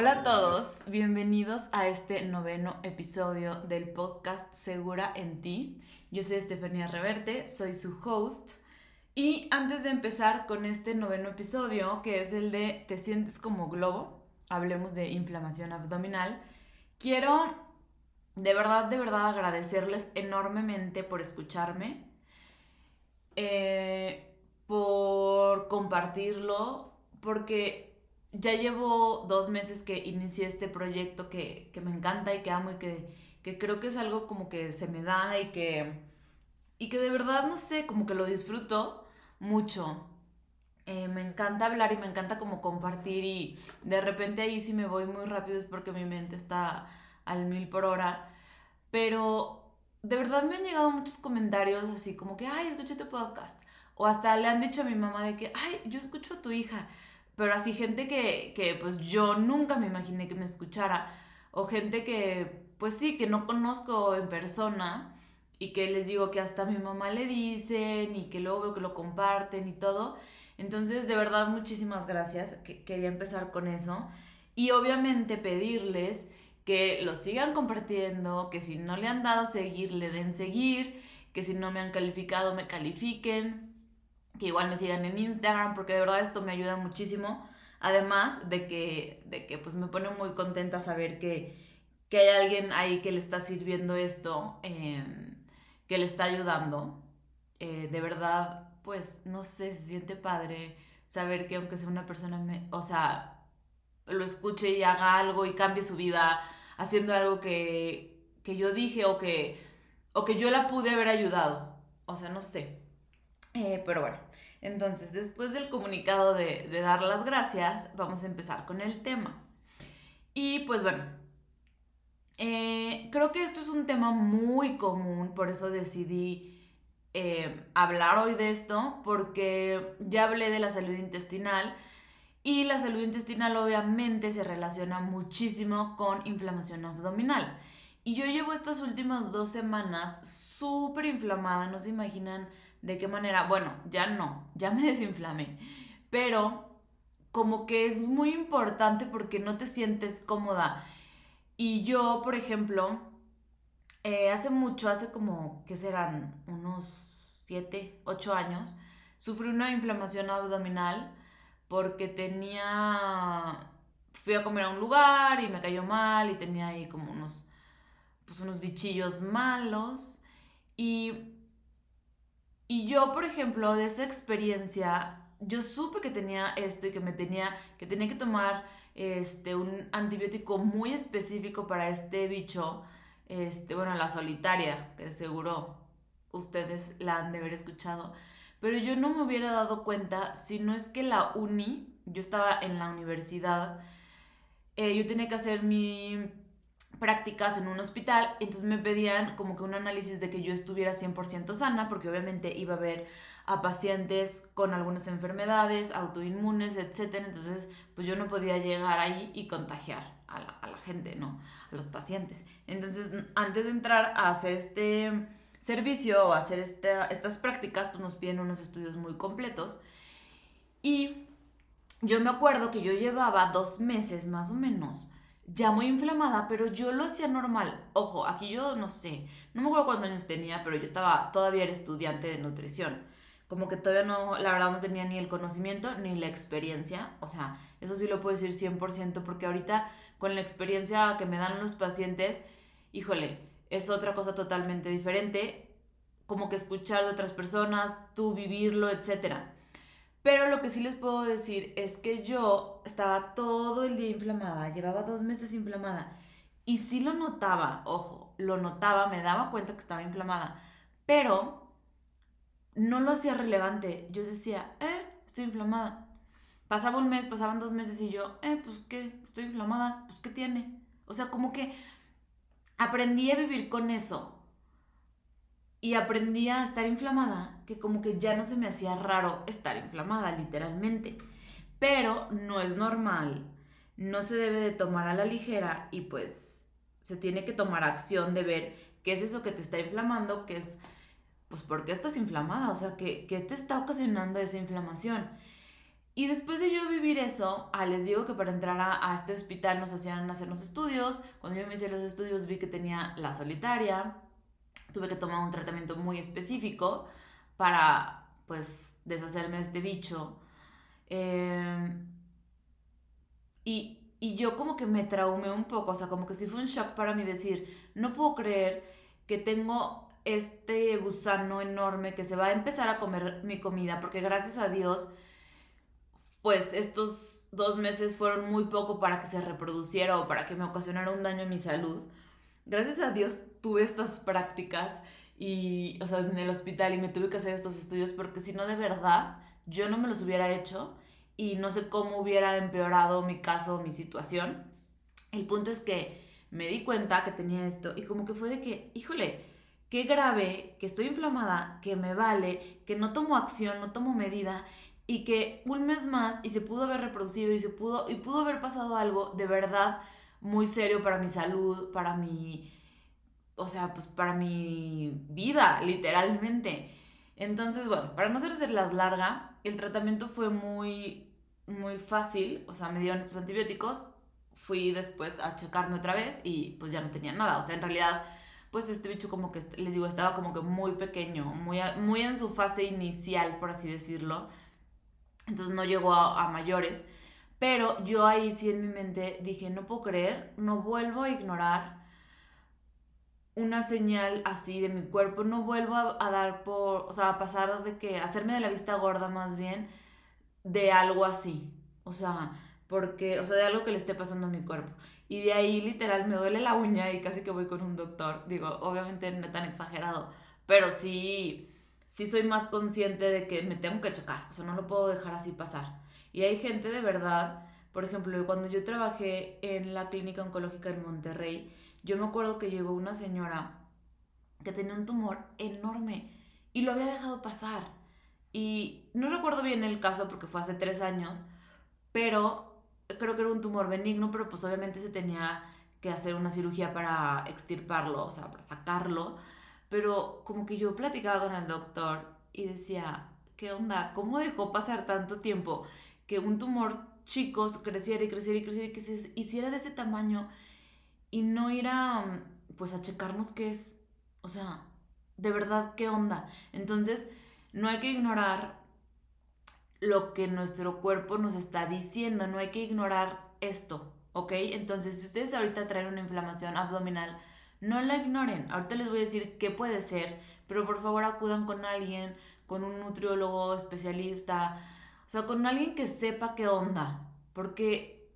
Hola a todos, bienvenidos a este noveno episodio del podcast Segura en ti. Yo soy Estefanía Reverte, soy su host. Y antes de empezar con este noveno episodio, que es el de Te sientes como globo, hablemos de inflamación abdominal, quiero de verdad, de verdad agradecerles enormemente por escucharme, eh, por compartirlo, porque ya llevo dos meses que inicié este proyecto que, me encanta y que amo y que, que, creo que es algo como que se me da y que, y que de verdad, no sé, como que lo disfruto mucho. Eh, me encanta hablar y me encanta como compartir y de repente ahí si me voy muy rápido es porque mi mente está al mil por hora. Pero de verdad me han llegado muchos comentarios así como que, ay, escuché tu podcast. O hasta le han dicho a mi mamá de que, ay, yo escucho a tu hija. Pero así gente que, que pues yo nunca me imaginé que me escuchara. O gente que, pues sí, que no conozco en persona y que les digo que hasta a mi mamá le dicen y que luego veo que lo comparten y todo. Entonces, de verdad, muchísimas gracias. quería empezar con eso. Y obviamente pedirles que lo sigan compartiendo, que si no le han dado seguir, le den seguir, que si no me han calificado, me califiquen, que igual me sigan en Instagram, porque de verdad esto me ayuda muchísimo. Además de que, de que pues me pone muy contenta saber que, que hay alguien ahí que le está sirviendo esto, em, que le está ayudando. Eh, de verdad, pues no sé, se siente padre saber que aunque sea una persona, me, o sea, lo escuche y haga algo y cambie su vida haciendo algo que, yo dije o que, o que yo la pude haber ayudado. O sea, no sé. Eh, pero bueno, entonces después del comunicado de, dar las gracias, vamos a empezar con el tema. Y pues bueno, eh, creo que esto es un tema muy común, por eso decidí eh, hablar hoy de esto, porque ya hablé de la salud intestinal y la salud intestinal obviamente se relaciona muchísimo con inflamación abdominal. Y yo llevo estas últimas dos semanas súper inflamada, no se imaginan de qué manera. Bueno, ya no, ya me desinflamé. Pero como que es muy importante porque no te sientes cómoda. Y yo, por ejemplo, eh, hace mucho, hace como, ¿qué serán? Unos 7, 8 años, sufrí una inflamación abdominal porque tenía, fui a comer a un lugar y me cayó mal y tenía ahí como unos, pues unos bichillos malos y, y yo, por ejemplo, de esa experiencia, yo supe que tenía esto y que me tenía, que tenía que tomar este, un antibiótico muy específico para este bicho, este, bueno, la solitaria, que seguro ustedes la han de haber escuchado. Pero yo no me hubiera dado cuenta si no es que la uni, yo estaba en la universidad, eh, yo tenía que hacer mi prácticas en un hospital, entonces me pedían como que un análisis de que yo estuviera 100% sana, porque obviamente iba a ver a pacientes con algunas enfermedades, autoinmunes, etc. Entonces, pues yo no podía llegar ahí y contagiar a la, gente, ¿no? A los pacientes. Entonces, antes de entrar a hacer este servicio o hacer estas prácticas, pues nos piden unos estudios muy completos. Y yo me acuerdo que yo llevaba dos meses más o menos, ya muy inflamada, pero yo lo hacía normal. Ojo, aquí yo no sé, no me acuerdo cuántos años tenía, pero yo estaba, todavía estudiante de nutrición. Como que todavía no, la verdad no tenía ni el conocimiento ni la experiencia. O sea, eso sí lo puedo decir 100% porque ahorita con la experiencia que me dan los pacientes, híjole, es otra cosa totalmente diferente, como que escuchar de otras personas, tú vivirlo, etc. Pero lo que sí les puedo decir es que yo estaba todo el día inflamada, llevaba dos meses inflamada y sí lo notaba, ojo, lo notaba, me daba cuenta que estaba inflamada, pero no lo hacía relevante. Yo decía, eh, estoy inflamada. Pasaba un mes, pasaban dos meses y yo, eh, pues qué, estoy inflamada, pues qué tiene. O sea, como que aprendí a vivir con eso y aprendí a estar inflamada, que como que ya no se me hacía raro estar inflamada, literalmente. Pero no es normal, no se debe de tomar a la ligera y pues se tiene que tomar acción de ver qué es eso que te está inflamando, qué es, pues, ¿por qué estás inflamada? O sea, ¿qué, qué te está ocasionando esa inflamación? Y después de yo vivir eso, ah, les digo que para entrar a, este hospital nos hacían hacer los estudios. Cuando yo me hice los estudios vi que tenía la solitaria. Tuve que tomar un tratamiento muy específico para, pues, deshacerme de este bicho. Em, y, y yo como que me traumé un poco, o sea, como que sí fue un shock para mí decir, no puedo creer que tengo este gusano enorme que se va a empezar a comer mi comida, porque gracias a Dios pues estos dos meses fueron muy poco para que se reproduciera o para que me ocasionara un daño en mi salud. Gracias a Dios tuve estas prácticas y, o sea, en el hospital y me tuve que hacer estos estudios porque si no, de verdad, yo no me los hubiera hecho y no sé cómo hubiera empeorado mi caso, mi situación. El punto es que me di cuenta que tenía esto y como que fue de que, híjole, qué grave, que estoy inflamada, que me vale, que no tomo acción, no tomo medida y que un mes más y se pudo haber reproducido y se pudo y pudo haber pasado algo de verdad muy serio para mi salud, para mi o sea, pues para mi vida, literalmente. Entonces, bueno, para no las larga, el tratamiento fue muy muy fácil, o sea, me dieron estos antibióticos, fui después a checarme otra vez y pues ya no tenía nada, o sea, en realidad pues este bicho como que les digo, estaba como que muy pequeño, muy muy en su fase inicial, por así decirlo entonces no llegó a, mayores. Pero yo ahí sí en mi mente dije, no puedo creer, no vuelvo a ignorar una señal así de mi cuerpo, no vuelvo a, dar por, o sea, a pasar de que, hacerme de la vista gorda más bien, de algo así. O sea, porque, o sea, de algo que le esté pasando a mi cuerpo. Y de ahí literal me duele la uña y casi que voy con un doctor. Digo, obviamente no tan exagerado, pero sí, sí soy más consciente de que me tengo que checar, o sea, no lo puedo dejar así pasar. Y hay gente de verdad, por ejemplo, cuando yo trabajé en la clínica oncológica en Monterrey, yo me acuerdo que llegó una señora que tenía un tumor enorme y lo había dejado pasar. Y no recuerdo bien el caso porque fue hace tres años, pero creo que era un tumor benigno, pero pues obviamente se tenía que hacer una cirugía para extirparlo, o sea, para sacarlo. Pero como que yo platicaba con el doctor y decía, ¿qué onda? ¿Cómo dejó pasar tanto tiempo que un tumor chico creciera y creciera y creciera y que se hiciera de ese tamaño y no ir a, pues a checarnos qué es? O sea, de verdad, ¿qué onda? Entonces, no hay que ignorar lo que nuestro cuerpo nos está diciendo, no hay que ignorar esto, ¿ok? Entonces, si ustedes ahorita traen una inflamación abdominal, no la ignoren. Ahorita les voy a decir qué puede ser, pero por favor acudan con alguien, con un nutriólogo especialista, o sea, con alguien que sepa qué onda, porque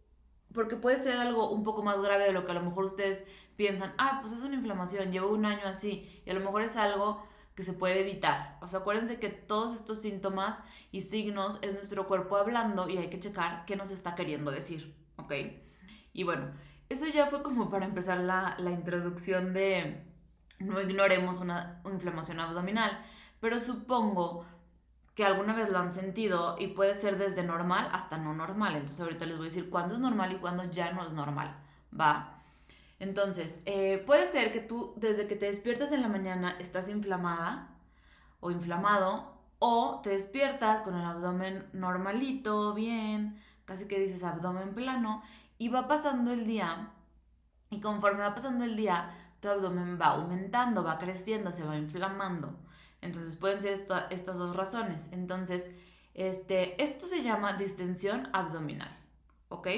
porque puede ser algo un poco más grave de lo que a lo mejor ustedes piensan, ah, pues es una inflamación, llevo un año así, y a lo mejor es algo que se puede evitar. O sea, acuérdense que todos estos síntomas y signos es nuestro cuerpo hablando y hay que checar qué nos está queriendo decir, ¿ok? Y bueno, eso ya fue como para empezar la, introducción de no ignoremos una inflamación abdominal, pero supongo que alguna vez lo han sentido y puede ser desde normal hasta no normal. Entonces ahorita les voy a decir cuándo es normal y cuándo ya no es normal, ¿va? Entonces, eh, puede ser que tú desde que te despiertas en la mañana estás inflamada o inflamado o te despiertas con el abdomen normalito, bien, casi que dices abdomen plano y va pasando el día, y conforme va pasando el día, tu abdomen va aumentando, va creciendo, se va inflamando. Entonces pueden ser estas dos razones. Entonces, este, esto se llama distensión abdominal, ¿ok?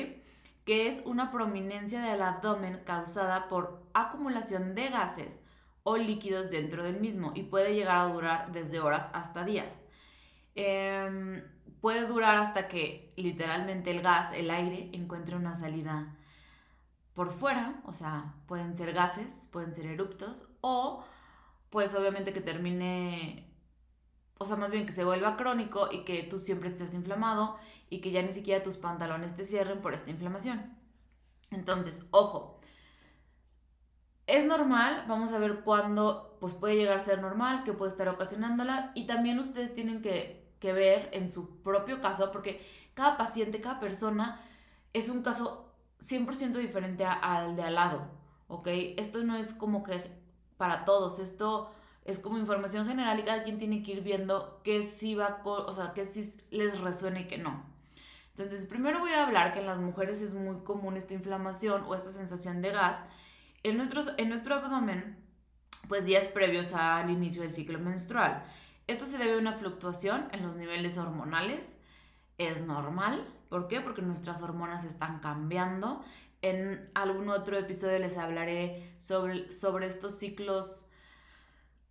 Que es una prominencia del abdomen causada por acumulación de gases o líquidos dentro del mismo y puede llegar a durar desde horas hasta días. Eh, puede durar hasta que literalmente el gas, el aire, encuentre una salida por fuera, o sea, pueden ser gases, pueden ser eruptos, o pues obviamente que termine, o sea, más bien que se vuelva crónico y que tú siempre estés inflamado y que ya ni siquiera tus pantalones te cierren por esta inflamación. Entonces, ojo, es normal, vamos a ver cuándo pues puede llegar a ser normal, que puede estar ocasionándola y también ustedes tienen que que ver en su propio caso, porque cada paciente, cada persona es un caso 100% diferente al de al lado, ¿ok? Esto no es como que para todos, esto es como información general y cada quien tiene que ir viendo qué sí va, o sea, qué sí les resuena y qué no. Entonces, primero voy a hablar que en las mujeres es muy común esta inflamación o esta sensación de gas en, nuestros, en nuestro abdomen, pues días previos al inicio del ciclo menstrual. Esto se debe a una fluctuación en los niveles hormonales. Es normal. ¿Por qué? Porque nuestras hormonas están cambiando. En algún otro episodio les hablaré sobre, sobre estos ciclos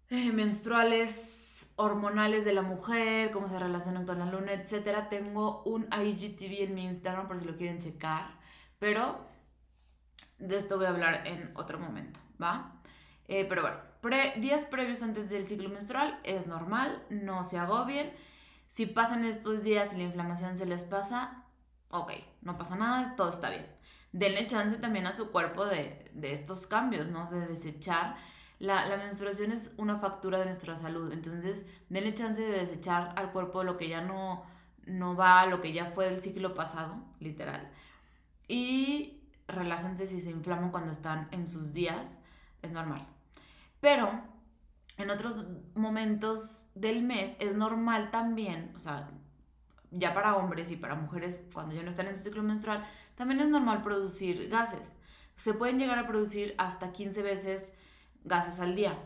eh, menstruales hormonales de la mujer, cómo se relacionan con la luna, etc. Tengo un IGTV en mi Instagram por si lo quieren checar, pero de esto voy a hablar en otro momento, ¿va? Eh, pero bueno, días previos antes del ciclo menstrual es normal, no se agobien. Si pasan estos días y la inflamación se les pasa, ok, no pasa nada, todo está bien. Denle chance también a su cuerpo de, de estos cambios, ¿no? De desechar la, la, menstruación es una factura de nuestra salud. Entonces, denle chance de desechar al cuerpo lo que ya no, no va, lo que ya fue del ciclo pasado, literal. Y relájense si se inflaman cuando están en sus días, es normal. Pero en otros momentos del mes es normal también, o sea, ya para hombres y para mujeres, cuando ya no están en su ciclo menstrual, también es normal producir gases. Se pueden llegar a producir hasta 15 veces gases al día.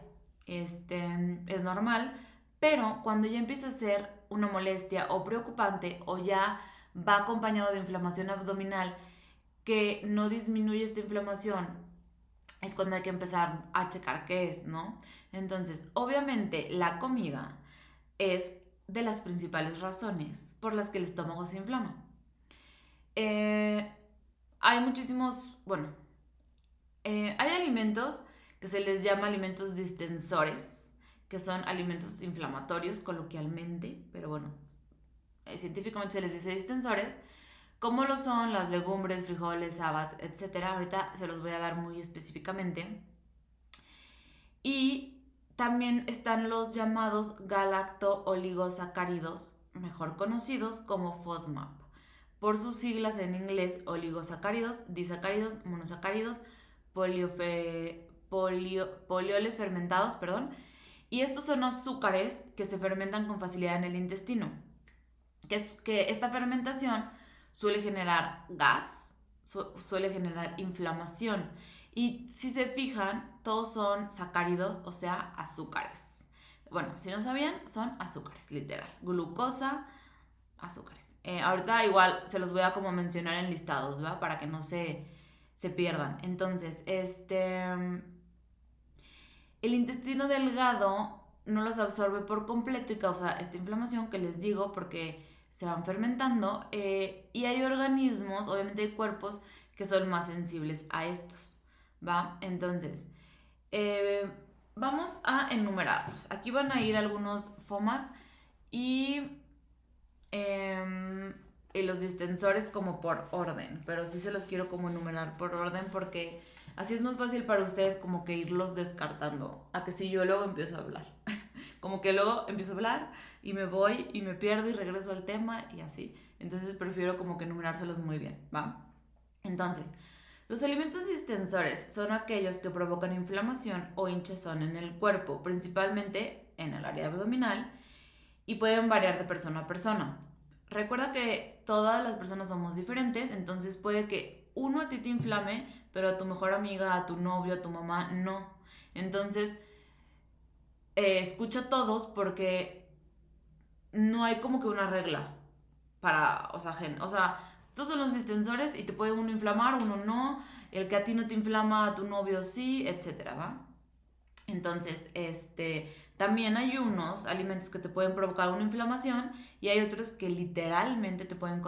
Este, es normal, pero cuando ya empieza a ser una molestia o preocupante o ya va acompañado de inflamación abdominal que no disminuye esta inflamación, es cuando hay que empezar a checar qué es, ¿no? Entonces, obviamente la comida es de las principales razones por las que el estómago se inflama. Eh, hay muchísimos, bueno, eh, hay alimentos que se les llama alimentos distensores, que son alimentos inflamatorios coloquialmente, pero bueno, eh, científicamente se les dice distensores, como lo son las legumbres, frijoles, habas, etc. Ahorita se los voy a dar muy específicamente. Y también están los llamados galacto-oligosacáridos, mejor conocidos como FODMAP, por sus siglas en inglés oligosacáridos, disacáridos, monosacáridos, polioles fermentados, perdón, y estos son azúcares que se fermentan con facilidad en el intestino. Que, es, que esta fermentación suele generar gas, suele generar inflamación. Y si se fijan, todos son sacáridos, o sea, azúcares. Bueno, si no sabían, son azúcares, literal. Glucosa, azúcares. Eh, ahorita igual se los voy a como mencionar en listados, ¿va? Para que no se, se pierdan. Entonces, este el intestino delgado no los absorbe por completo y causa esta inflamación que les digo porque se van fermentando eh, y hay organismos, obviamente hay cuerpos que son más sensibles a estos, ¿va? Entonces, eh, vamos a enumerarlos. Aquí van a ir algunos FOMAD y, em, y los distensores como por orden, pero sí se los quiero como enumerar por orden porque Así es más fácil para ustedes como que irlos descartando, a que si yo luego empiezo a hablar. como que luego empiezo a hablar y me voy y me pierdo y regreso al tema y así. Entonces prefiero como que enumerárselos muy bien, ¿va? Entonces, los alimentos distensores son aquellos que provocan inflamación o hinchazón en el cuerpo, principalmente en el área abdominal, y pueden variar de persona a persona. Recuerda que todas las personas somos diferentes, entonces puede que uno a ti te inflame, pero a tu mejor amiga, a tu novio, a tu mamá, no. Entonces, eh, escucha a todos porque no hay como que una regla para, o sea, o sea, estos son los distensores y te puede uno inflamar, uno no, el que a ti no te inflama, a tu novio sí, etcétera, ¿va? Entonces, este, también hay unos alimentos que te pueden provocar una inflamación y hay otros que literalmente te pueden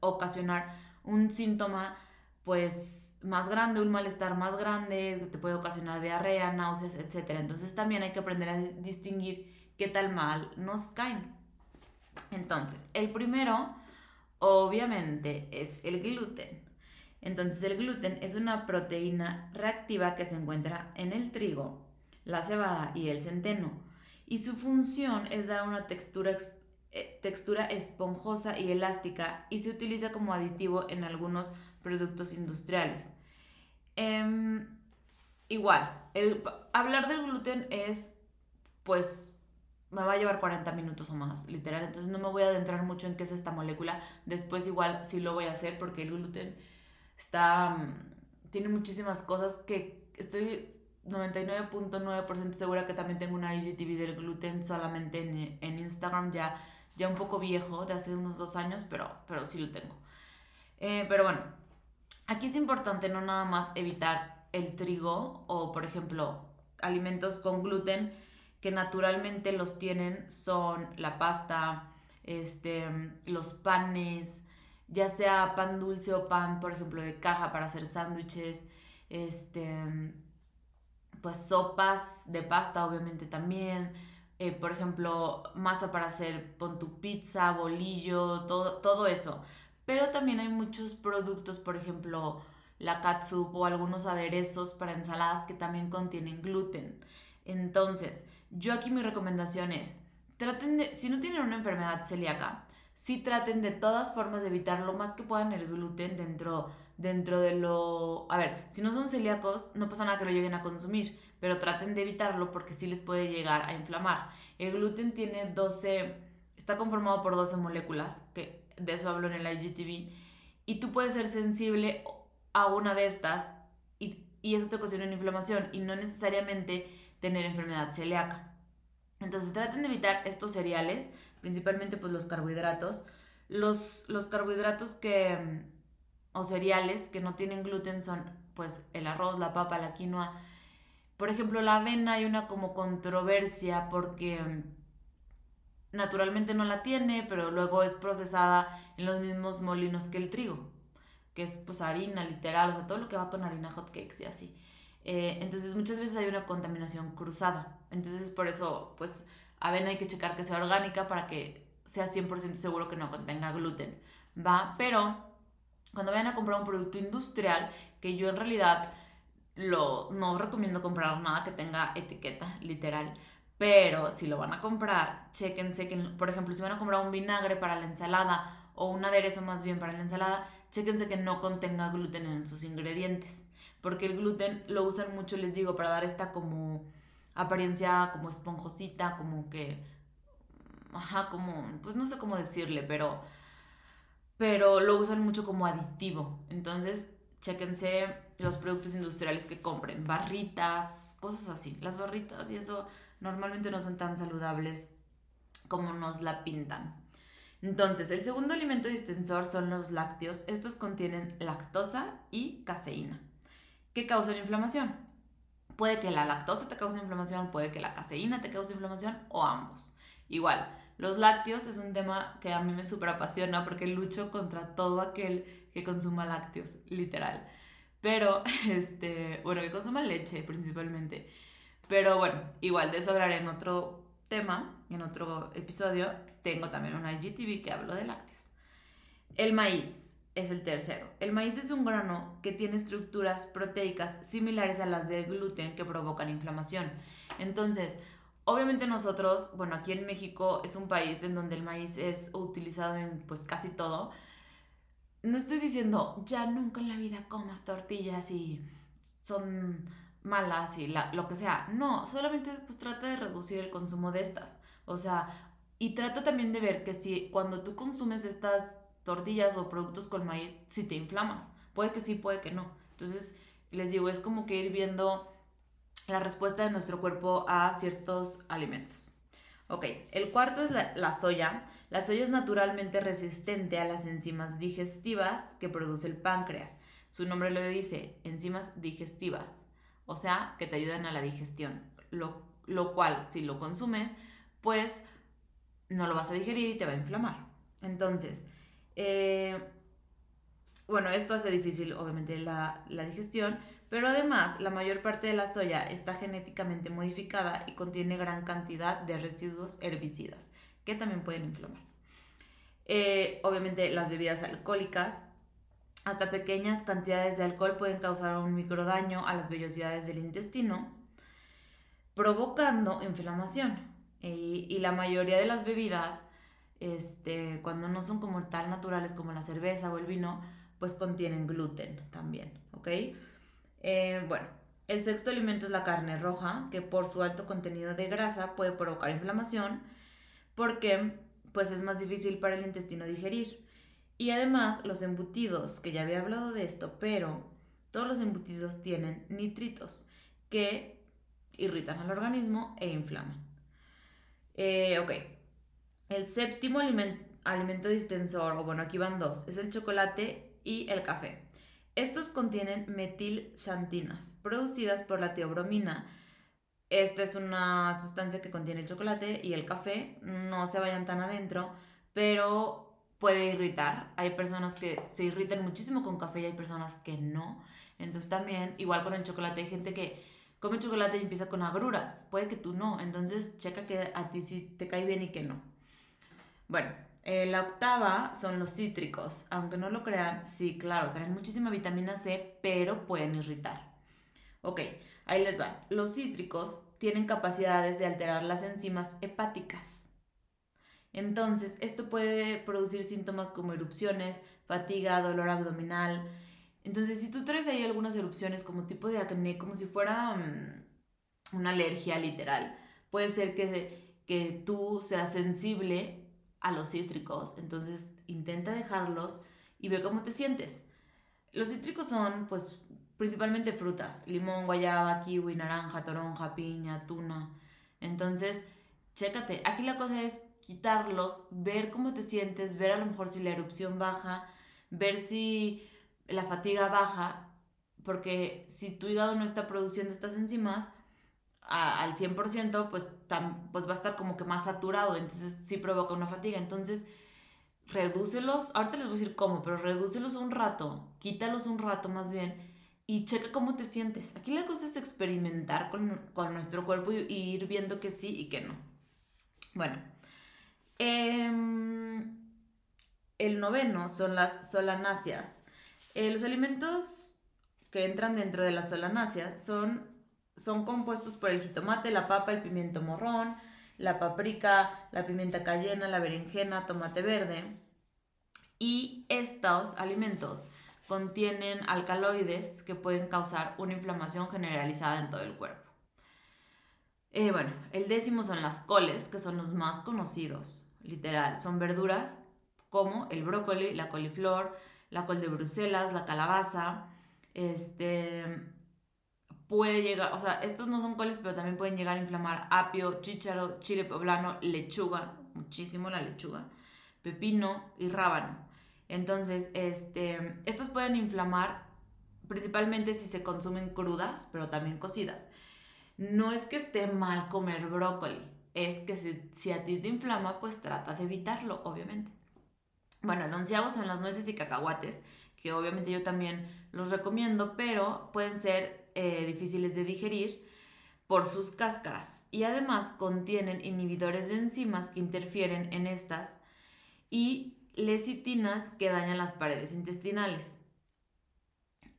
ocasionar un síntoma pues más grande, un malestar más grande, que te puede ocasionar diarrea, náuseas, etc. Entonces también hay que aprender a distinguir qué tal mal nos caen. Entonces, el primero, obviamente, es el gluten. Entonces, el gluten es una proteína reactiva que se encuentra en el trigo, la cebada y el centeno. Y su función es dar una textura, eh, textura esponjosa y elástica y se utiliza como aditivo en algunos productos industriales. Em, igual, el, hablar del gluten es, pues, me va a llevar 40 minutos o más, literal. Entonces no me voy a adentrar mucho en qué es esta molécula. Después igual sí lo voy a hacer porque el gluten está... Mm, tiene muchísimas cosas que estoy 99.9% segura que también tengo una IGTV del gluten solamente en, en, Instagram, ya, ya un poco viejo, de hace unos dos años, pero, pero sí lo tengo. Eh, pero bueno, aquí es importante no nada más evitar el trigo o, por ejemplo, alimentos con gluten que naturalmente los tienen son la pasta, este, los panes, ya sea pan dulce o pan, por ejemplo, de caja para hacer sándwiches, este, pues sopas de pasta obviamente también, eh, por ejemplo, masa para hacer pon tu pizza, bolillo, todo, todo eso. Pero también hay muchos productos, por ejemplo, la catsup o algunos aderezos para ensaladas que también contienen gluten. Entonces, yo aquí mi recomendación es, traten de, si no tienen una enfermedad celíaca, sí traten de todas formas de evitar lo más que puedan el gluten dentro, dentro de lo... A ver, si no son celíacos, no pasa nada que lo lleguen a consumir, pero traten de evitarlo porque sí les puede llegar a inflamar. El gluten tiene 12, está conformado por 12 moléculas, que de eso hablo en el IGTV, y tú puedes ser sensible a una de estas y, y eso te ocasiona una inflamación y no necesariamente tener enfermedad celíaca. Entonces traten de evitar estos cereales, principalmente pues los carbohidratos. Los, los carbohidratos que, mm, o cereales que no tienen gluten son pues el arroz, la papa, la quinoa. Por ejemplo, la avena hay una como controversia porque mm, naturalmente no la tiene, pero luego es procesada en los mismos molinos que el trigo, que es pues harina literal, o sea, todo lo que va con harina hot cakes y así. Eh, entonces muchas veces hay una contaminación cruzada. Entonces por eso, pues, avena hay que checar que sea orgánica para que sea 100% seguro que no contenga gluten, ¿va? Pero cuando vayan a comprar un producto industrial, que yo en realidad lo, no recomiendo comprar nada que tenga etiqueta, literal. Pero si lo van a comprar, chéquense que, por ejemplo, si van a comprar un vinagre para la ensalada o un aderezo más bien para la ensalada, chéquense que no contenga gluten en sus ingredientes porque el gluten lo usan mucho, les digo, para dar esta como apariencia como esponjosita, como que, ajá, como, pues no sé cómo decirle, pero, pero lo usan mucho como aditivo. Entonces, chéquense los productos industriales que compren, barritas, cosas así. Las barritas y eso normalmente no son tan saludables como nos la pintan. Entonces, el segundo alimento distensor son los lácteos. Estos contienen lactosa y caseína que causan inflamación. Puede que la lactosa te cause inflamación, puede que la caseína te cause inflamación o ambos. Igual, los lácteos es un tema que a mí me súper apasiona porque lucho contra todo aquel que consuma lácteos, literal. Pero, este, bueno, que consuma leche principalmente. Pero bueno, igual de eso hablaré en otro tema, en otro episodio. Tengo también una IGTV que hablo de lácteos. El maíz es el tercero. El maíz es un grano que tiene estructuras proteicas similares a las del gluten que provocan inflamación. Entonces, obviamente nosotros, bueno, aquí en México es un país en donde el maíz es utilizado en pues casi todo. No estoy diciendo ya nunca en la vida comas tortillas y son malas y lo que sea. No, solamente pues trata de reducir el consumo de estas. O sea, y trata también de ver que si cuando tú consumes estas tortillas o productos con maíz si te inflamas. Puede que sí, puede que no. Entonces, les digo, es como que ir viendo la respuesta de nuestro cuerpo a ciertos alimentos. Ok, el cuarto es la, soya. La soya es naturalmente resistente a las enzimas digestivas que produce el páncreas. Su nombre lo dice, enzimas digestivas, o sea, que te ayudan a la digestión. Lo, lo cual, si lo consumes, pues no lo vas a digerir y te va a inflamar. Entonces, eh, bueno, esto hace difícil obviamente la, digestión, pero además la mayor parte de la soya está genéticamente modificada y contiene gran cantidad de residuos herbicidas que también pueden inflamar. Eh, obviamente las bebidas alcohólicas, hasta pequeñas cantidades de alcohol pueden causar un microdaño a las vellosidades del intestino, provocando inflamación. y la mayoría de las bebidas este, cuando no son como tal naturales como la cerveza o el vino, pues contienen gluten también, ¿ok? Eh, bueno, El sexto alimento es la carne roja, que por su alto contenido de grasa puede provocar inflamación, porque pues es más difícil para el intestino digerir. Y además los embutidos, que ya había hablado de esto, pero todos los embutidos tienen nitritos que irritan al organismo e inflaman. Eh, ok, el séptimo alimento distensor, o bueno, aquí van dos, es el chocolate y el café. Estos contienen metilxantinas, producidas por la teobromina. Esta es una sustancia que contiene el chocolate y el café. No se vayan tan adentro, pero puede irritar. Hay personas que se irritan muchísimo con café y hay personas que no. Entonces también, igual con el chocolate, hay gente que come chocolate y empieza con agruras. Puede que tú no. Entonces checa que a ti sí te cae bien y que no. Bueno, eh, la octava son los cítricos. Aunque no lo crean, sí, claro, tienen muchísima vitamina C, pero pueden irritar. Ok, ahí les van. Los cítricos tienen capacidades de alterar las enzimas hepáticas. Entonces, esto puede producir síntomas como erupciones, fatiga, dolor abdominal. Entonces, si tú traes ahí algunas erupciones como tipo de acné, como si fuera mm, una alergia literal, puede ser que, que tú seas sensible a los cítricos. Entonces intenta dejarlos y ve cómo te sientes. Los cítricos son pues principalmente frutas, limón, guayaba, kiwi, naranja, toronja, piña, tuna. Entonces, chécate, aquí la cosa es quitarlos, ver cómo te sientes, ver a lo mejor si la erupción baja, ver si la fatiga baja, porque si tu hígado no está produciendo estas enzimas, al 100%, pues, pues va a estar como que más saturado, entonces sí provoca una fatiga. Entonces, redúcelos, ahorita les voy a decir cómo, pero redúcelos un rato, quítalos un rato más bien y checa cómo te sientes. Aquí la cosa es experimentar con, nuestro cuerpo y, ir viendo que sí y que no. Bueno, em, el noveno son las solanáceas. Eh, los alimentos que entran dentro de las solanáceas son son compuestos por el jitomate, la papa, el pimiento morrón, la paprika, la pimienta cayena, la berenjena, tomate verde. Y estos alimentos contienen alcaloides que pueden causar una inflamación generalizada en todo el cuerpo. Eh, bueno, el décimo son las coles, que son los más conocidos, literal. Son verduras como el brócoli, la coliflor, la col de Bruselas, la calabaza, este, puede llegar, o sea, estos no son coles, pero también pueden llegar a inflamar apio, chícharo, chile poblano, lechuga, muchísimo la lechuga, pepino y rábano. Entonces, este, estas pueden inflamar principalmente si se consumen crudas, pero también cocidas. No es que esté mal comer brócoli, es que si, a ti te inflama, pues trata de evitarlo, obviamente. Bueno, el onceavo son las nueces y cacahuates, que obviamente yo también los recomiendo, pero pueden ser eh, difíciles de digerir por sus cáscaras y además contienen inhibidores de enzimas que interfieren en estas y lecitinas que dañan las paredes intestinales.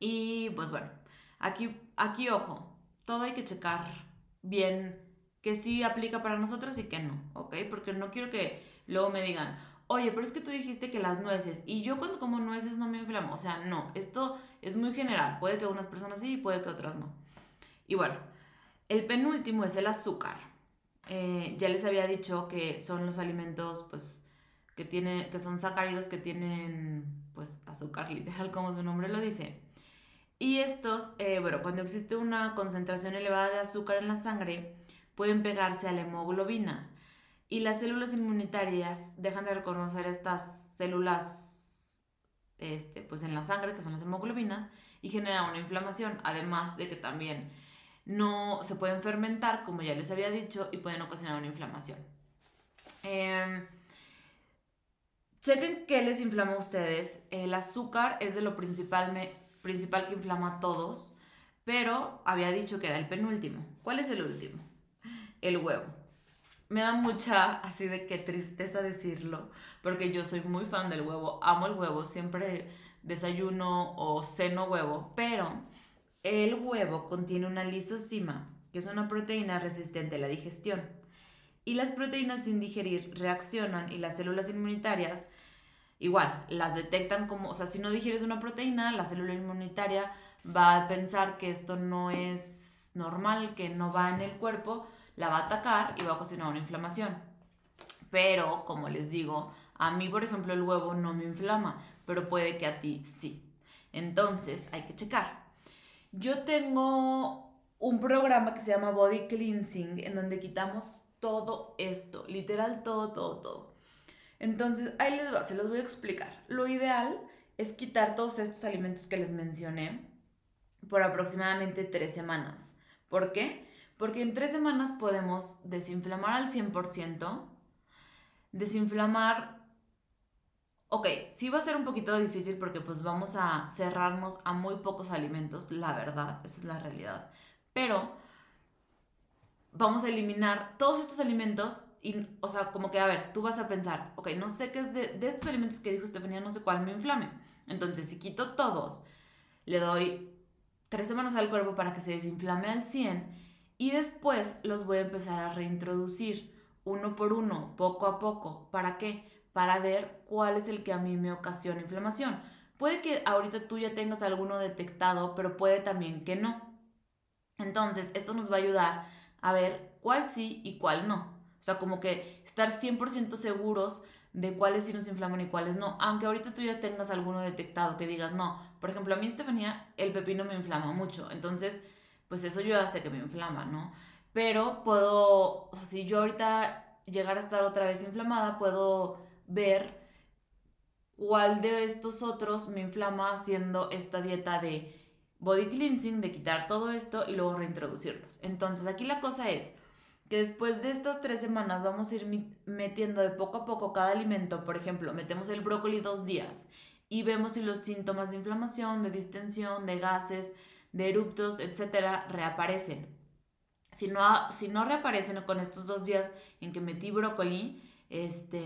Y pues bueno, aquí, aquí ojo, todo hay que checar bien que sí aplica para nosotros y que no, ¿ok? Porque no quiero que luego me digan, oye, pero es que tú dijiste que las nueces, y yo cuando como nueces no me inflamo, o sea, no, esto es muy general, puede que unas personas sí y puede que otras no. Y bueno, el penúltimo es el azúcar. Eh, ya les había dicho que son los alimentos, pues, que, tiene, que son sacáridos que tienen, pues, azúcar literal, como su nombre lo dice. Y estos, eh, bueno, cuando existe una concentración elevada de azúcar en la sangre, pueden pegarse a la hemoglobina, y las células inmunitarias dejan de reconocer estas células este, pues en la sangre, que son las hemoglobinas, y genera una inflamación, además de que también no se pueden fermentar, como ya les había dicho, y pueden ocasionar una inflamación. Em, chequen qué les inflama a ustedes. El azúcar es de lo principal, principal que inflama a todos, pero había dicho que era el penúltimo. ¿Cuál es el último? El huevo me da mucha así de qué tristeza decirlo, porque yo soy muy fan del huevo, amo el huevo, siempre desayuno o ceno huevo, pero el huevo contiene una lisocima, que es una proteína resistente a la digestión. Y las proteínas sin digerir reaccionan y las células inmunitarias igual las detectan como, o sea, si no digieres una proteína, la célula inmunitaria va a pensar que esto no es normal, que no va en el cuerpo, la va a atacar y va a ocasionar una inflamación. Pero, como les digo, a mí, por ejemplo, el huevo no me inflama, pero puede que a ti sí. Entonces, hay que checar. Yo tengo un programa que se llama Body Cleansing, en donde quitamos todo esto, literal todo, todo, todo. Entonces, ahí les va, se los voy a explicar. Lo ideal es quitar todos estos alimentos que les mencioné por aproximadamente tres semanas. ¿Por qué? Porque en tres semanas podemos desinflamar al 100%, desinflamar ok, sí va a ser un poquito difícil porque pues vamos a cerrarnos a muy pocos alimentos, la verdad, esa es la realidad. Pero vamos a eliminar todos estos alimentos y, o sea, como que, a ver, tú vas a pensar, ok, no sé qué es de, de estos alimentos que dijo Estefanía, no sé cuál me inflame. Entonces, si quito todos, le doy tres semanas al cuerpo para que se desinflame al 100 y después los voy a empezar a reintroducir uno por uno, poco a poco. ¿Para qué? para ver cuál es el que a mí me ocasiona inflamación. Puede que ahorita tú ya tengas alguno detectado, pero puede también que no. Entonces, esto nos va a ayudar a ver cuál sí y cuál no. O sea, como que estar 100% seguros de cuáles sí nos inflaman y cuáles no. Aunque ahorita tú ya tengas alguno detectado que digas, no, por ejemplo, a mí Estefanía, el pepino me inflama mucho. Entonces, pues eso yo ya sé que me inflama, ¿no? Pero puedo, si yo ahorita llegar a estar otra vez inflamada, puedo ver cuál de estos otros me inflama haciendo esta dieta de body cleansing, de quitar todo esto y luego reintroducirlos. Entonces aquí la cosa es que después de estas tres semanas vamos a ir metiendo de poco a poco cada alimento. Por ejemplo, metemos el brócoli dos días y vemos si los síntomas de inflamación, de distensión, de gases, de eruptos, etcétera, reaparecen. Si no, si no reaparecen con estos dos días en que metí brócoli, este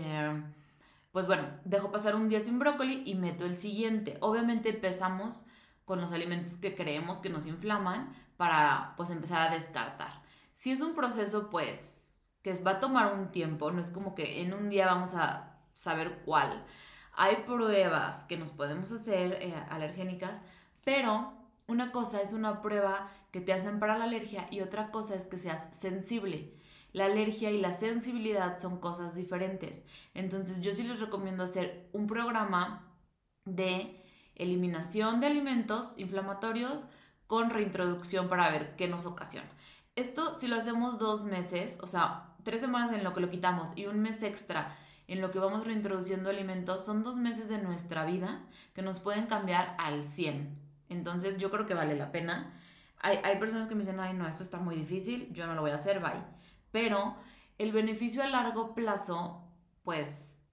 pues bueno, dejo pasar un día sin brócoli y meto el siguiente. Obviamente empezamos con los alimentos que creemos que nos inflaman para pues empezar a descartar. Si es un proceso pues que va a tomar un tiempo, no es como que en un día vamos a saber cuál. Hay pruebas que nos podemos hacer eh, alergénicas, pero una cosa es una prueba que te hacen para la alergia y otra cosa es que seas sensible. La alergia y la sensibilidad son cosas diferentes. Entonces yo sí les recomiendo hacer un programa de eliminación de alimentos inflamatorios con reintroducción para ver qué nos ocasiona. Esto si lo hacemos dos meses, o sea, tres semanas en lo que lo quitamos y un mes extra en lo que vamos reintroduciendo alimentos, son dos meses de nuestra vida que nos pueden cambiar al 100. Entonces yo creo que vale la pena. Hay, hay personas que me dicen, ay no, esto está muy difícil, yo no lo voy a hacer, bye pero el beneficio a largo plazo, pues,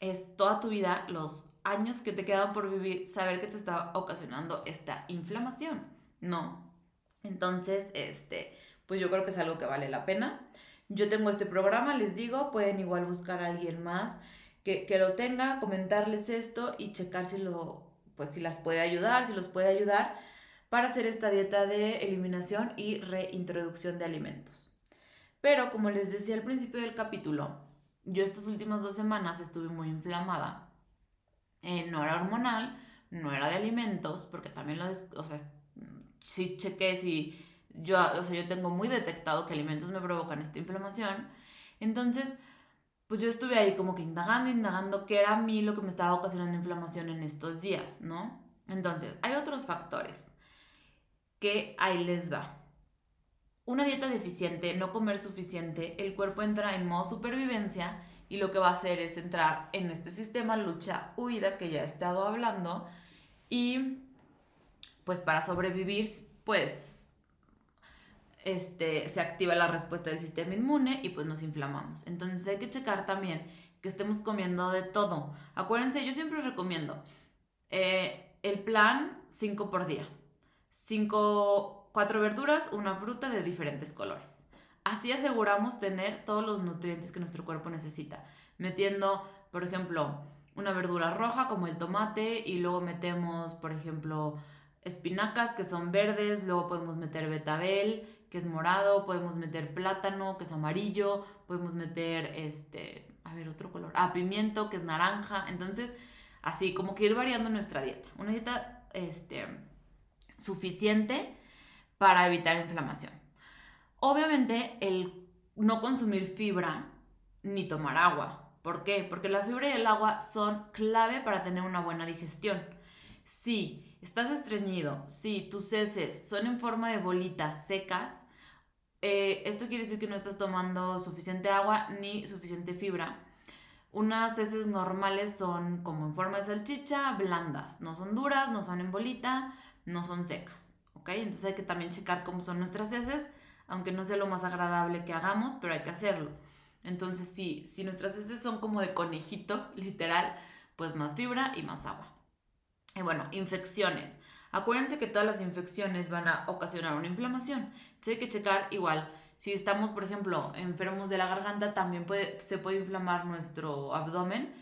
es toda tu vida, los años que te quedan por vivir, saber que te está ocasionando esta inflamación, ¿no? Entonces, este, pues yo creo que es algo que vale la pena. Yo tengo este programa, les digo, pueden igual buscar a alguien más que, que lo tenga, comentarles esto y checar si lo, pues si las puede ayudar, si los puede ayudar para hacer esta dieta de eliminación y reintroducción de alimentos. Pero como les decía al principio del capítulo, yo estas últimas dos semanas estuve muy inflamada. Eh, no era hormonal, no era de alimentos, porque también lo, o sea, sí chequé si yo, o sea, yo tengo muy detectado que alimentos me provocan esta inflamación. Entonces, pues yo estuve ahí como que indagando, indagando qué era a mí lo que me estaba ocasionando inflamación en estos días, ¿no? Entonces, hay otros factores que ahí les va una dieta deficiente, no comer suficiente, el cuerpo entra en modo supervivencia y lo que va a hacer es entrar en este sistema lucha-huida que ya he estado hablando y pues para sobrevivir pues este, se activa la respuesta del sistema inmune y pues nos inflamamos. Entonces hay que checar también que estemos comiendo de todo. Acuérdense, yo siempre recomiendo eh, el plan 5 por día. 5 cuatro verduras, una fruta de diferentes colores. Así aseguramos tener todos los nutrientes que nuestro cuerpo necesita. Metiendo, por ejemplo, una verdura roja como el tomate y luego metemos, por ejemplo, espinacas que son verdes, luego podemos meter betabel que es morado, podemos meter plátano que es amarillo, podemos meter este, a ver, otro color, ah, pimiento que es naranja, entonces así como que ir variando nuestra dieta. Una dieta este suficiente para evitar inflamación. Obviamente el no consumir fibra ni tomar agua. ¿Por qué? Porque la fibra y el agua son clave para tener una buena digestión. Si estás estreñido, si tus heces son en forma de bolitas secas, eh, esto quiere decir que no estás tomando suficiente agua ni suficiente fibra. Unas heces normales son como en forma de salchicha, blandas, no son duras, no son en bolita, no son secas, ¿ok? Entonces hay que también checar cómo son nuestras heces, aunque no sea lo más agradable que hagamos, pero hay que hacerlo. Entonces sí, si nuestras heces son como de conejito, literal, pues más fibra y más agua. Y bueno, infecciones. Acuérdense que todas las infecciones van a ocasionar una inflamación. Entonces hay que checar igual. Si estamos, por ejemplo, enfermos de la garganta, también se puede inflamar nuestro abdomen.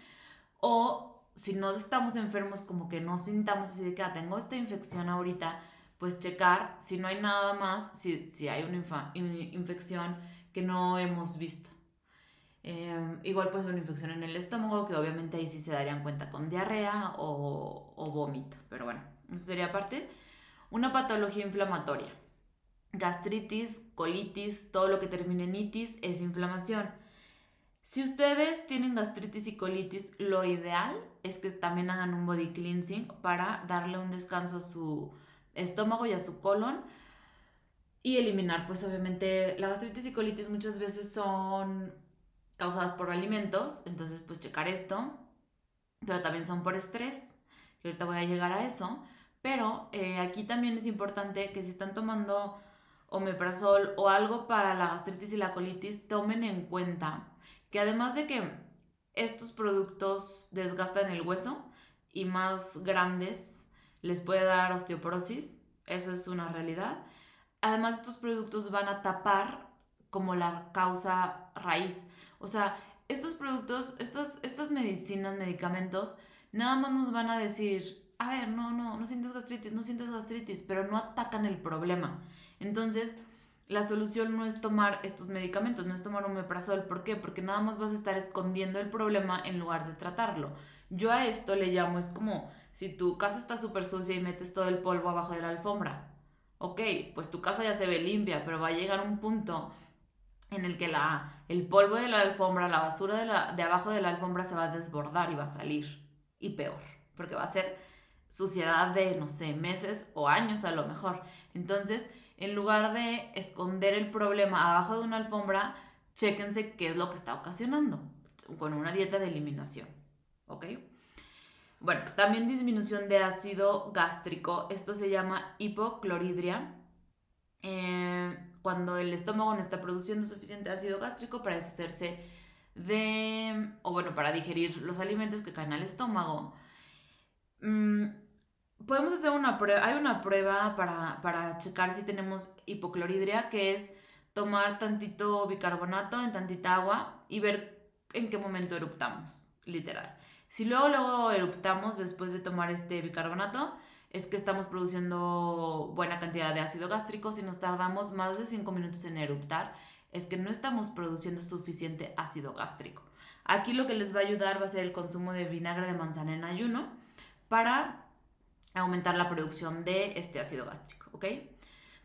O si no estamos enfermos, como que no sintamos así de que ah, tengo esta infección ahorita, pues checar si no hay nada más, si hay una infección que no hemos visto. Em, igual puede ser una infección en el estómago, que obviamente ahí sí se darían cuenta con diarrea o, o vómito. Pero bueno, eso sería parte. Una patología inflamatoria. Gastritis, colitis, todo lo que termine en itis es inflamación. Si ustedes tienen gastritis y colitis, lo ideal es que también hagan un body cleansing para darle un descanso a su estómago y a su colon y eliminar, pues obviamente, la gastritis y colitis muchas veces son causadas por alimentos, entonces pues checar esto, pero también son por estrés, que ahorita voy a llegar a eso, pero eh, aquí también es importante que si están tomando omeprazol o algo para la gastritis y la colitis, tomen en cuenta que además de que estos productos desgastan el hueso y más grandes les puede dar osteoporosis, eso es una realidad. Además, estos productos van a tapar como la causa raíz. O sea, estos productos, estos, estas medicinas, medicamentos, nada más nos van a decir, a ver, no, no, no sientes gastritis, no sientes gastritis, pero no atacan el problema. Entonces, la solución no es tomar estos medicamentos, no es tomar un omeprazol. ¿Por qué? Porque nada más vas a estar escondiendo el problema en lugar de tratarlo. Yo a esto le llamo, es como si tu casa está súper sucia y metes todo el polvo abajo de la alfombra. Ok, pues tu casa ya se ve limpia, pero va a llegar un punto en el que la, el polvo de la alfombra, la basura de, la, de abajo de la alfombra se va a desbordar y va a salir. Y peor, porque va a ser suciedad de, no sé, meses o años a lo mejor. Entonces, en lugar de esconder el problema abajo de una alfombra, chéquense qué es lo que está ocasionando con una dieta de eliminación. ¿Ok? Bueno, también disminución de ácido gástrico. Esto se llama hipocloridria. Eh, cuando el estómago no está produciendo suficiente ácido gástrico para deshacerse de, o bueno, para digerir los alimentos que caen al estómago. Mm, podemos hacer una prueba, hay una prueba para, para checar si tenemos hipocloridria, que es tomar tantito bicarbonato en tantita agua y ver en qué momento eruptamos, literal. Si luego, luego eruptamos después de tomar este bicarbonato, es que estamos produciendo buena cantidad de ácido gástrico. Si nos tardamos más de 5 minutos en eruptar, es que no estamos produciendo suficiente ácido gástrico. Aquí lo que les va a ayudar va a ser el consumo de vinagre de manzana en ayuno para aumentar la producción de este ácido gástrico, ¿ok?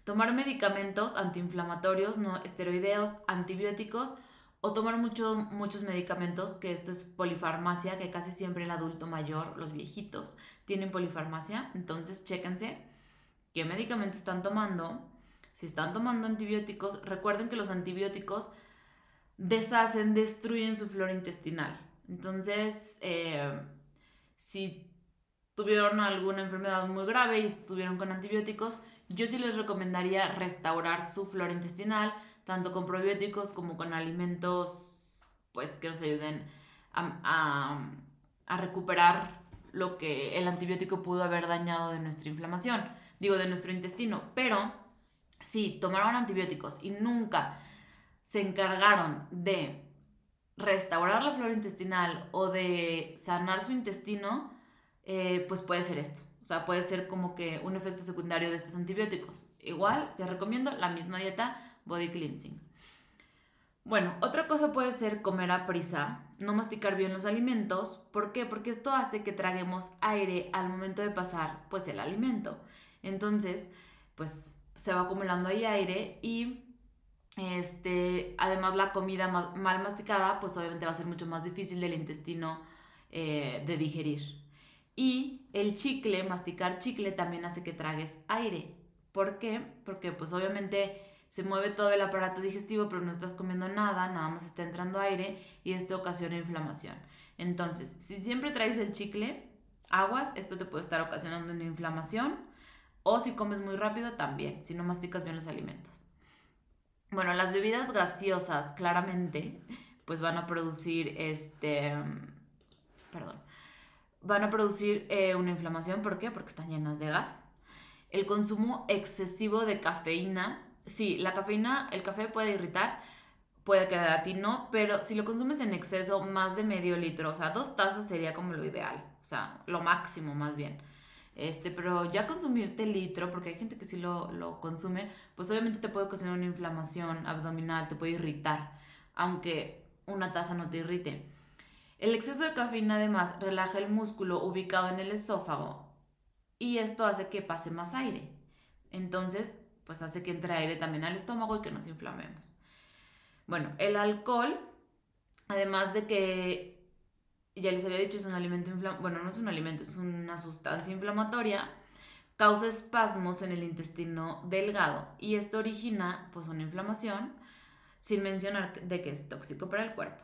Tomar medicamentos antiinflamatorios, no esteroideos, antibióticos o tomar mucho, muchos medicamentos, que esto es polifarmacia, que casi siempre el adulto mayor, los viejitos, tienen polifarmacia. Entonces, chéquense qué medicamentos están tomando. Si están tomando antibióticos, recuerden que los antibióticos deshacen, destruyen su flora intestinal. Entonces, eh, si tuvieron alguna enfermedad muy grave y estuvieron con antibióticos, yo sí les recomendaría restaurar su flora intestinal, tanto con probióticos como con alimentos pues que nos ayuden a, recuperar lo que el antibiótico pudo haber dañado de nuestra inflamación, digo de nuestro intestino, pero si tomaron antibióticos y nunca se encargaron de restaurar la flora intestinal o de sanar su intestino, eh, pues puede ser esto. O sea, puede ser como que un efecto secundario de estos antibióticos. Igual, te recomiendo la misma dieta, body cleansing. Bueno, otra cosa puede ser comer a prisa, no masticar bien los alimentos. ¿Por qué? Porque esto hace que traguemos aire al momento de pasar pues el alimento. Entonces, pues se va acumulando ahí aire y este, además la comida mal masticada, pues obviamente va a ser mucho más difícil del intestino eh, de digerir. Y el chicle, masticar chicle también hace que tragues aire. ¿Por qué? Porque pues obviamente se mueve todo el aparato digestivo, pero no estás comiendo nada, nada más está entrando aire y esto ocasiona inflamación. Entonces, si siempre traes el chicle, aguas, esto te puede estar ocasionando una inflamación. O si comes muy rápido, también, si no masticas bien los alimentos. Bueno, las bebidas gaseosas, claramente, pues van a producir este. Perdón. Van a producir eh, una inflamación. ¿Por qué? Porque están llenas de gas. El consumo excesivo de cafeína. Sí, la cafeína, el café puede irritar, puede que a ti no, pero si lo consumes en exceso, más de medio litro, o sea, dos tazas sería como lo ideal, o sea, lo máximo más bien. Este, pero ya consumirte litro, porque hay gente que sí lo, lo consume, pues obviamente te puede ocasionar una inflamación abdominal, te puede irritar, aunque una taza no te irrite. El exceso de cafeína además relaja el músculo ubicado en el esófago y esto hace que pase más aire. Entonces, pues hace que entre aire también al estómago y que nos inflamemos. Bueno, el alcohol, además de que ya les había dicho, es un alimento bueno, no es un alimento, es una sustancia inflamatoria, causa espasmos en el intestino delgado y esto origina pues una inflamación, sin mencionar de que es tóxico para el cuerpo.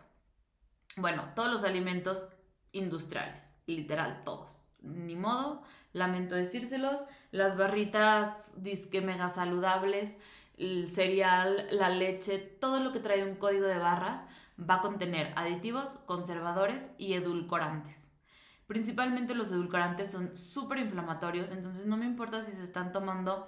Bueno, todos los alimentos industriales, literal, todos. Ni modo, lamento decírselos, las barritas disque mega saludables, el cereal, la leche, todo lo que trae un código de barras, va a contener aditivos, conservadores y edulcorantes. Principalmente los edulcorantes son súper inflamatorios, entonces no me importa si se están tomando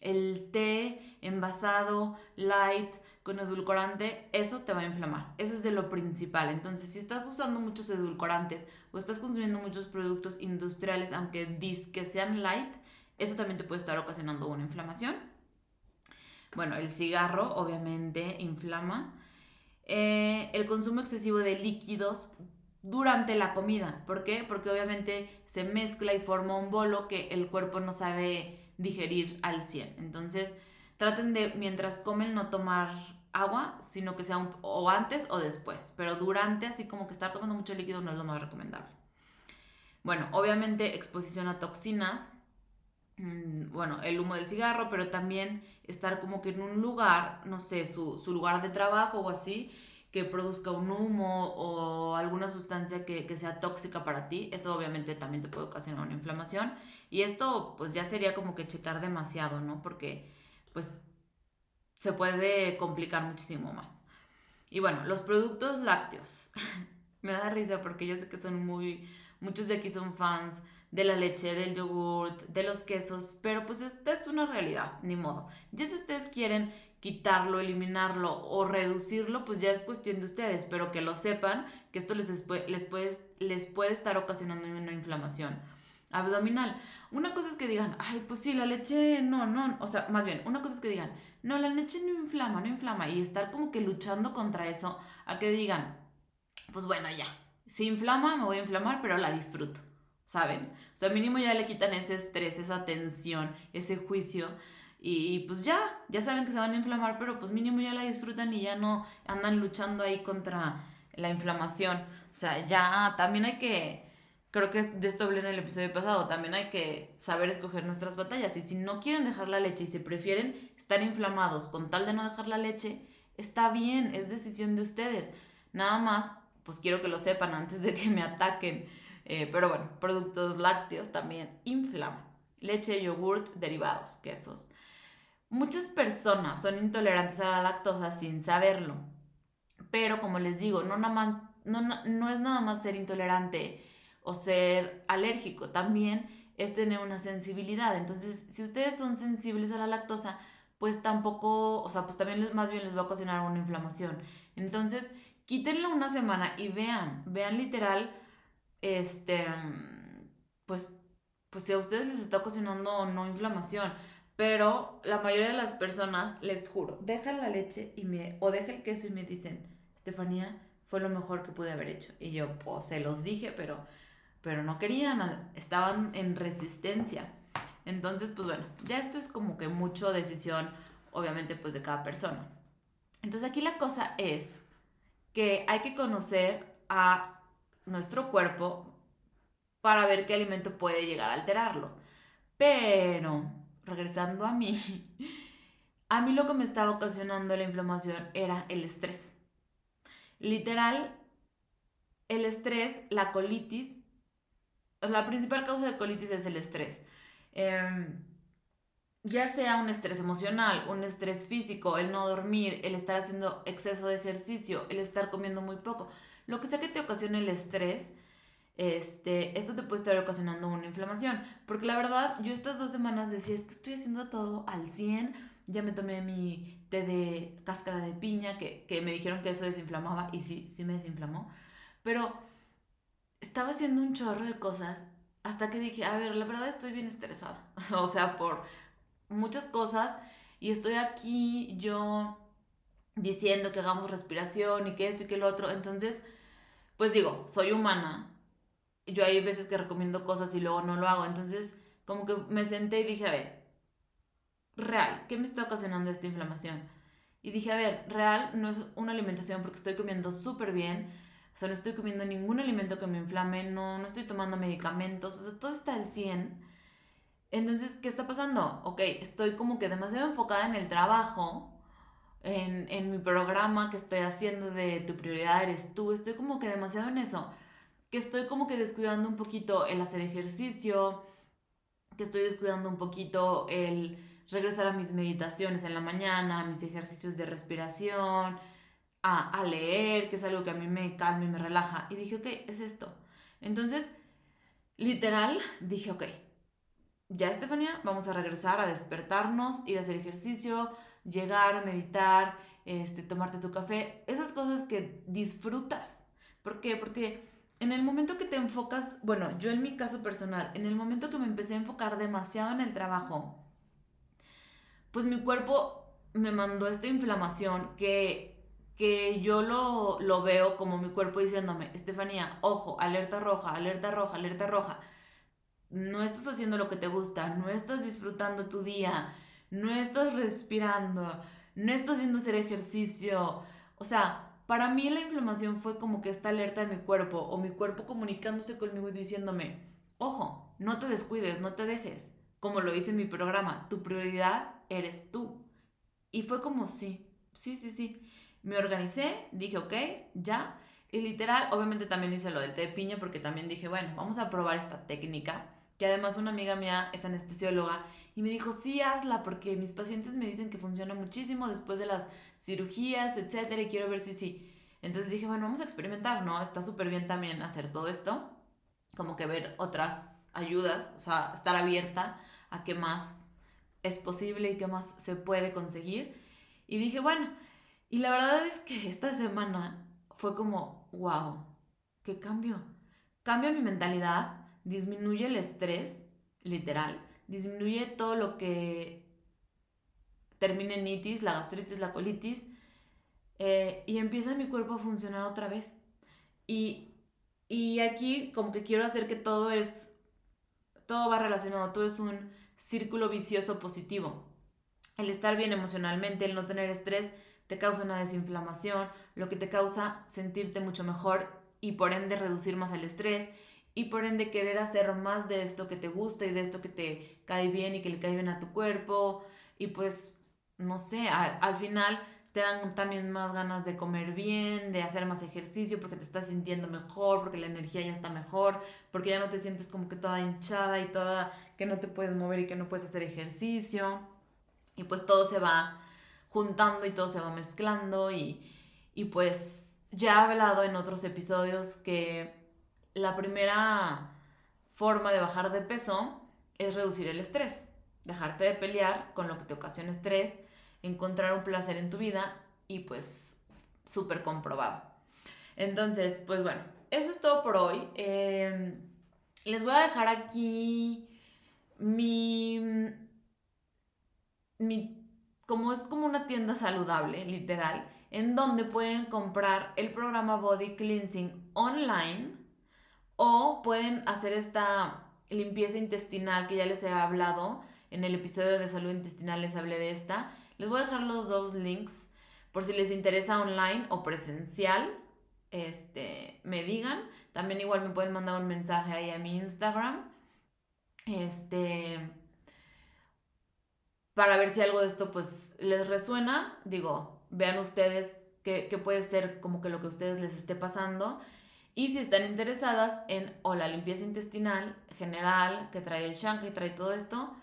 el té envasado, light, con edulcorante, eso te va a inflamar. Eso es de lo principal. Entonces, si estás usando muchos edulcorantes o estás consumiendo muchos productos industriales, aunque dis que sean light, eso también te puede estar ocasionando una inflamación. Bueno, el cigarro obviamente inflama. Eh, el consumo excesivo de líquidos durante la comida. ¿Por qué? Porque obviamente se mezcla y forma un bolo que el cuerpo no sabe digerir al 100. Entonces, traten de, mientras comen, no tomar agua, sino que sea o antes o después. Pero durante, así como que estar tomando mucho líquido no es lo más recomendable. Bueno, obviamente exposición a toxinas, mm, bueno, el humo del cigarro, pero también estar como que en un lugar, no sé, su, lugar de trabajo o así, que produzca un humo o alguna sustancia que, que, sea tóxica para ti, esto obviamente también te puede ocasionar una inflamación. Y esto pues ya sería como que checar demasiado, ¿no? Porque pues se puede complicar muchísimo más. Y bueno, los productos lácteos. Me da risa porque yo sé que son muy, muchos de aquí son fans de la leche, del yogurt, de los quesos, pero pues esta es una realidad, ni modo. Ya si ustedes quieren quitarlo, eliminarlo o reducirlo, pues ya es cuestión de ustedes, pero que lo sepan que esto les, les, puede, les puede estar ocasionando una inflamación abdominal. Una cosa es que digan, ay, pues sí, la leche no, no, o sea, más bien, una cosa es que digan, no, la leche no inflama, no inflama, y estar como que luchando contra eso, a que digan, pues bueno, ya, si inflama, me voy a inflamar, pero la disfruto. ¿saben? O sea, mínimo ya le quitan ese estrés, esa tensión, ese juicio. Y, pues ya, ya saben que se van a inflamar, pero pues mínimo ya la disfrutan y ya no andan luchando ahí contra la inflamación. O sea, ya también hay que, creo que de esto hablé en el episodio pasado, también hay que saber escoger nuestras batallas. Y si no quieren dejar la leche y se prefieren estar inflamados con tal de no dejar la leche, está bien, es decisión de ustedes. Nada más, pues quiero que lo sepan antes de que me ataquen. Eh, pero bueno, productos lácteos también inflaman. Leche, yogurt, derivados, quesos. Muchas personas son intolerantes a la lactosa sin saberlo. Pero como les digo, no, no, no es nada más ser intolerante o ser alérgico, también es tener una sensibilidad. Entonces, si ustedes son sensibles a la lactosa, pues tampoco, o sea, pues también más bien les va a ocasionar una inflamación. Entonces, quítenlo una semana y vean, vean literal este, pues, pues si a ustedes les está ocasionando no inflamación, pero la mayoría de las personas, les juro, dejan la leche y me, o dejan el queso y me dicen, Estefanía, fue lo mejor que pude haber hecho. Y yo, pues, se los dije, pero, pero no querían, estaban en resistencia. Entonces, pues bueno, ya esto es como que mucho decisión, obviamente, pues de cada persona. Entonces aquí la cosa es que hay que conocer a nuestro cuerpo para ver qué alimento puede llegar a alterarlo. Pero, regresando a mí, a mí lo que me estaba ocasionando la inflamación era el estrés. Literal, el estrés, la colitis, la principal causa de colitis es el estrés. Em, ya sea un estrés emocional, un estrés físico, el no dormir, el estar haciendo exceso de ejercicio, el estar comiendo muy poco, lo que sea que te ocasione el estrés, este, esto te puede estar ocasionando una inflamación. Porque la verdad, yo estas dos semanas decía, es que estoy haciendo todo al 100, ya me tomé mi té de cáscara de piña, que, que me dijeron que eso desinflamaba, y sí, sí me desinflamó. Pero estaba haciendo un chorro de cosas hasta que dije, a ver, la verdad estoy bien estresada. o sea, por muchas cosas y estoy aquí yo diciendo que hagamos respiración y que esto y que lo otro. Entonces, pues digo, soy humana. Yo hay veces que recomiendo cosas y luego no lo hago. Entonces, como que me senté y dije, a ver, real, ¿qué me está ocasionando esta inflamación? Y dije, a ver, real no es una alimentación porque estoy comiendo súper bien. O sea, no estoy comiendo ningún alimento que me inflame, no, no estoy tomando medicamentos, o sea, todo está al 100. Entonces, ¿qué está pasando? Ok, estoy como que demasiado enfocada en el trabajo, en, en mi programa que estoy haciendo de tu prioridad eres tú, estoy como que demasiado en eso, que estoy como que descuidando un poquito el hacer ejercicio, que estoy descuidando un poquito el regresar a mis meditaciones en la mañana, a mis ejercicios de respiración, a, leer, que es algo que a mí me calma y me relaja. Y dije, ok, es esto. Entonces, literal, dije, ok, ya Estefanía, vamos a regresar a despertarnos, ir a hacer ejercicio, llegar, meditar, este, tomarte tu café, esas cosas que disfrutas. ¿Por qué? Porque en el momento que te enfocas, bueno, yo en mi caso personal, en el momento que me empecé a enfocar demasiado en el trabajo, pues mi cuerpo me mandó esta inflamación que, que yo lo, lo veo como mi cuerpo diciéndome, Estefanía, ojo, alerta roja, alerta roja, alerta roja no estás haciendo lo que te gusta, no estás disfrutando tu día, no estás respirando, no estás haciendo hacer ejercicio. O sea, para mí la inflamación fue como que esta alerta de mi cuerpo o mi cuerpo comunicándose conmigo y diciéndome, ojo, no te descuides, no te dejes. Como lo hice en mi programa, tu prioridad eres tú. Y fue como, sí, sí, sí, sí. Me organicé, dije, ok, ya. Y literal, obviamente también hice lo del té de piña porque también dije, bueno, vamos a probar esta técnica que además una amiga mía es anestesióloga y me dijo, sí, hazla porque mis pacientes me dicen que funciona muchísimo después de las cirugías, etcétera, y quiero ver si sí. Entonces dije, bueno, vamos a experimentar, ¿no? Está súper bien también hacer todo esto, como que ver otras ayudas, o sea, estar abierta a qué más es posible y qué más se puede conseguir. Y dije, bueno, y la verdad es que esta semana fue como, wow, qué cambio. Cambio mi mentalidad, disminuye el estrés, literal, disminuye todo lo que termine en itis, la gastritis, la colitis, eh, y empieza mi cuerpo a funcionar otra vez. Y, y aquí como que quiero hacer que todo es, todo va relacionado, todo es un círculo vicioso positivo. El estar bien emocionalmente, el no tener estrés, te causa una desinflamación, lo que te causa sentirte mucho mejor y por ende reducir más el estrés y por ende querer hacer más de esto que te gusta y de esto que te cae bien y que le cae bien a tu cuerpo y pues no sé, al, final te dan también más ganas de comer bien, de hacer más ejercicio porque te estás sintiendo mejor, porque la energía ya está mejor, porque ya no te sientes como que toda hinchada y toda que no te puedes mover y que no puedes hacer ejercicio. Y pues todo se va juntando y todo se va mezclando y, y pues ya he hablado en otros episodios que la primera forma de bajar de peso es reducir el estrés, dejarte de pelear con lo que te ocasiona estrés, encontrar un placer en tu vida y pues súper comprobado. Entonces, pues bueno, eso es todo por hoy. Em, les voy a dejar aquí mi, mi, como es como una tienda saludable, literal, en donde pueden comprar el programa Body Cleansing online o pueden hacer esta limpieza intestinal que ya les he hablado, en el episodio de salud intestinal les hablé de esta. Les voy a dejar los dos links por si les interesa online o presencial. Este, me digan. También igual me pueden mandar un mensaje ahí a mi Instagram. Este, para ver si algo de esto pues les resuena. Digo, vean ustedes qué, puede ser como que lo que a ustedes les esté pasando. Y si están interesadas en o la limpieza intestinal general que trae el shank y trae todo esto,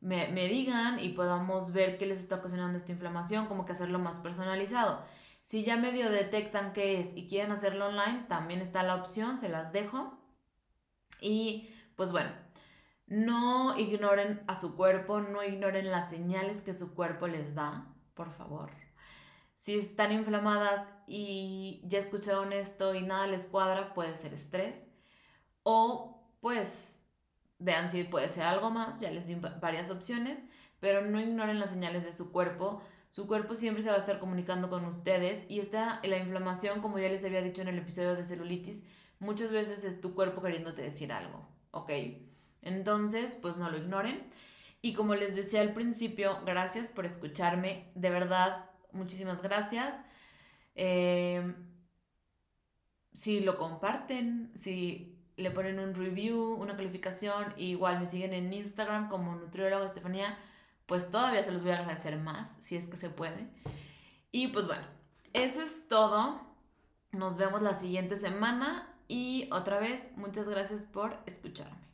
me, me, digan y podamos ver qué les está ocasionando esta inflamación, como que hacerlo más personalizado. Si ya medio detectan qué es y quieren hacerlo online, también está la opción, se las dejo. Y pues bueno, no ignoren a su cuerpo, no ignoren las señales que su cuerpo les da, por favor. Si están inflamadas y ya escucharon esto y nada les cuadra, puede ser estrés. O pues vean si puede ser algo más, ya les di varias opciones, pero no ignoren las señales de su cuerpo. Su cuerpo siempre se va a estar comunicando con ustedes y esta, la inflamación, como ya les había dicho en el episodio de celulitis, muchas veces es tu cuerpo queriéndote decir algo, ¿ok? Entonces, pues no lo ignoren. Y como les decía al principio, gracias por escucharme. De verdad, muchísimas gracias. Em, si lo comparten, si le ponen un review, una calificación, igual me siguen en Instagram como nutrióloga Estefanía, pues todavía se los voy a agradecer más, si es que se puede. Y pues bueno, eso es todo. Nos vemos la siguiente semana y otra vez, muchas gracias por escucharme.